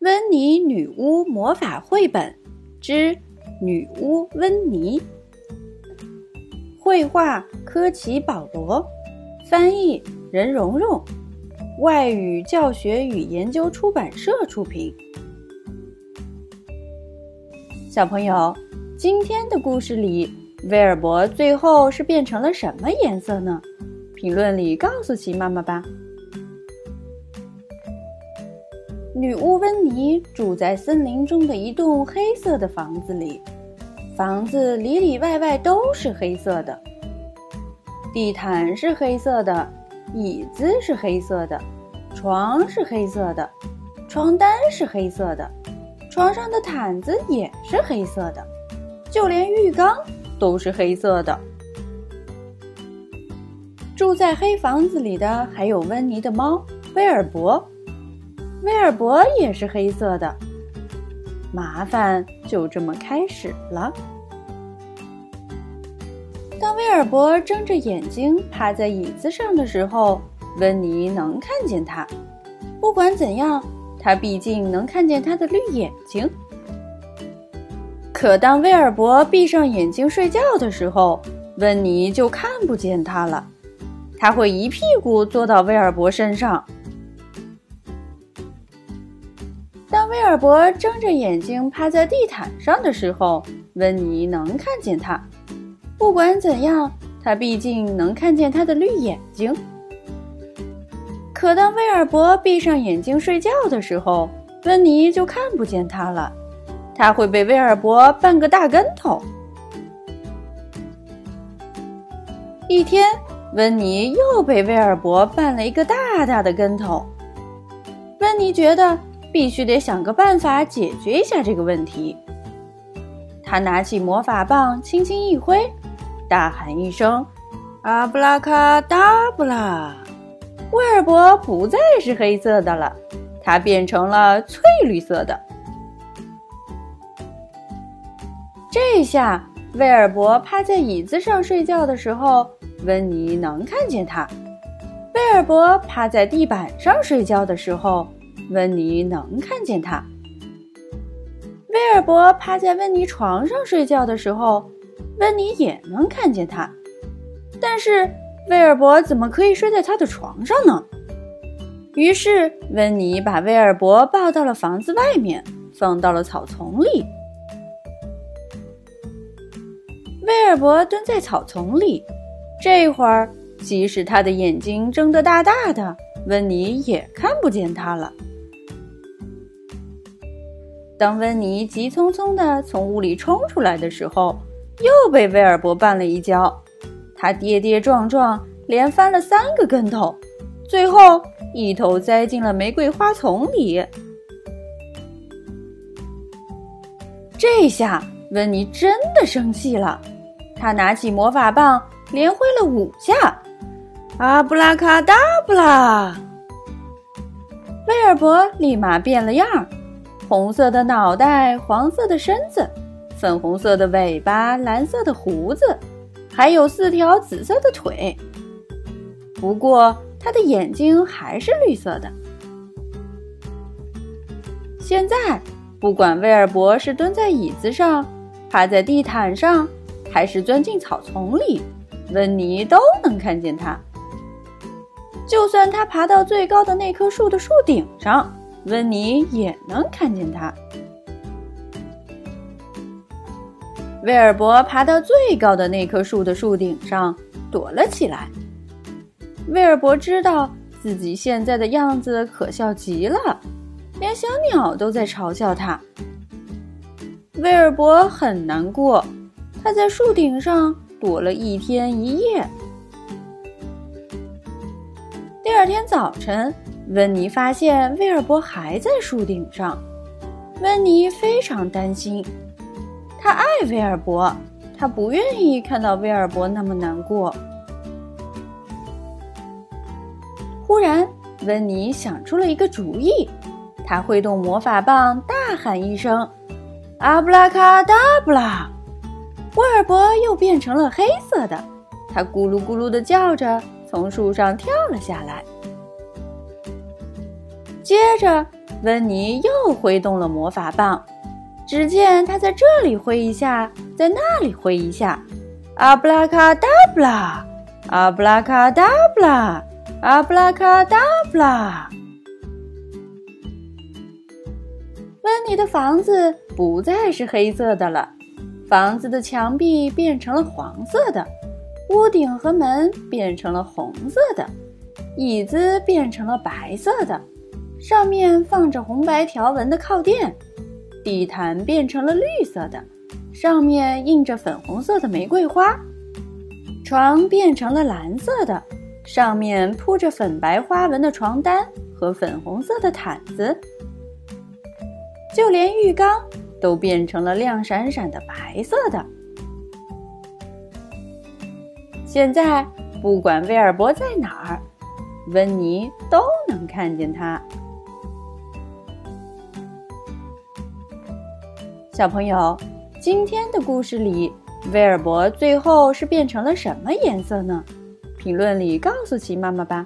温妮女巫魔法绘本之女巫温妮，绘画科奇保罗，翻译任蓉蓉，外语教学与研究出版社出品。小朋友，今天的故事里，威尔伯最后是变成了什么颜色呢？评论里告诉奇妈妈吧。女巫温妮住在森林中的一栋黑色的房子里，房子里里外外都是黑色的，地毯是黑色的，椅子是黑色的，床是黑色的，床单是黑色的，床上的毯子也是黑色的，就连浴缸都是黑色的。住在黑房子里的还有温妮的猫威尔伯。威尔伯也是黑色的，麻烦就这么开始了。当威尔伯睁着眼睛趴在椅子上的时候，温妮能看见他。不管怎样，他毕竟能看见他的绿眼睛。可当威尔伯闭上眼睛睡觉的时候，温妮就看不见他了。他会一屁股坐到威尔伯身上。威尔伯睁着眼睛趴在地毯上的时候，温妮能看见他。不管怎样，他毕竟能看见他的绿眼睛。可当威尔伯闭上眼睛睡觉的时候，温妮就看不见他了。他会被威尔伯绊个大跟头。一天，温妮又被威尔伯绊了一个大大的跟头。温妮觉得。必须得想个办法解决一下这个问题。他拿起魔法棒，轻轻一挥，大喊一声：“阿布拉卡达布拉！”威尔伯不再是黑色的了，它变成了翠绿色的。这下，威尔伯趴在椅子上睡觉的时候，温妮能看见他；威尔伯趴在地板上睡觉的时候。温妮能看见他。威尔伯趴在温妮床上睡觉的时候，温妮也能看见他。但是威尔伯怎么可以睡在他的床上呢？于是温妮把威尔伯抱到了房子外面，放到了草丛里。威尔伯蹲在草丛里，这会儿即使他的眼睛睁得大大的，温妮也看不见他了。当温妮急匆匆地从屋里冲出来的时候，又被威尔伯绊了一跤。他跌跌撞撞，连翻了三个跟头，最后一头栽进了玫瑰花丛里。这下温妮真的生气了，他拿起魔法棒，连挥了五下，阿布拉卡达布拉！威尔伯立马变了样。红色的脑袋，黄色的身子，粉红色的尾巴，蓝色的胡子，还有四条紫色的腿。不过，他的眼睛还是绿色的。现在，不管威尔伯是蹲在椅子上，趴在地毯上，还是钻进草丛里，温妮都能看见他。就算他爬到最高的那棵树的树顶上。温妮也能看见他。威尔伯爬到最高的那棵树的树顶上，躲了起来。威尔伯知道自己现在的样子可笑极了，连小鸟都在嘲笑他。威尔伯很难过，他在树顶上躲了一天一夜。第二天早晨。温妮发现威尔伯还在树顶上，温妮非常担心。他爱威尔伯，他不愿意看到威尔伯那么难过。忽然，温妮想出了一个主意，他挥动魔法棒，大喊一声：“阿布拉卡达布拉！”威尔伯又变成了黑色的，他咕噜咕噜的叫着，从树上跳了下来。接着，温妮又挥动了魔法棒。只见他在这里挥一下，在那里挥一下，阿布拉卡达布拉，阿布拉卡达布拉，阿布拉卡达布拉。温妮的房子不再是黑色的了，房子的墙壁变成了黄色的，屋顶和门变成了红色的，椅子变成了白色的，上面放着红白条纹的靠垫，地毯变成了绿色的，上面印着粉红色的玫瑰花，床变成了蓝色的，上面铺着粉白花纹的床单和粉红色的毯子。就连浴缸都变成了亮闪闪的白色的。现在，不管威尔伯在哪儿，温妮都能看见他。小朋友，今天的故事里，威尔伯最后是变成了什么颜色呢？评论里告诉奇妈妈吧。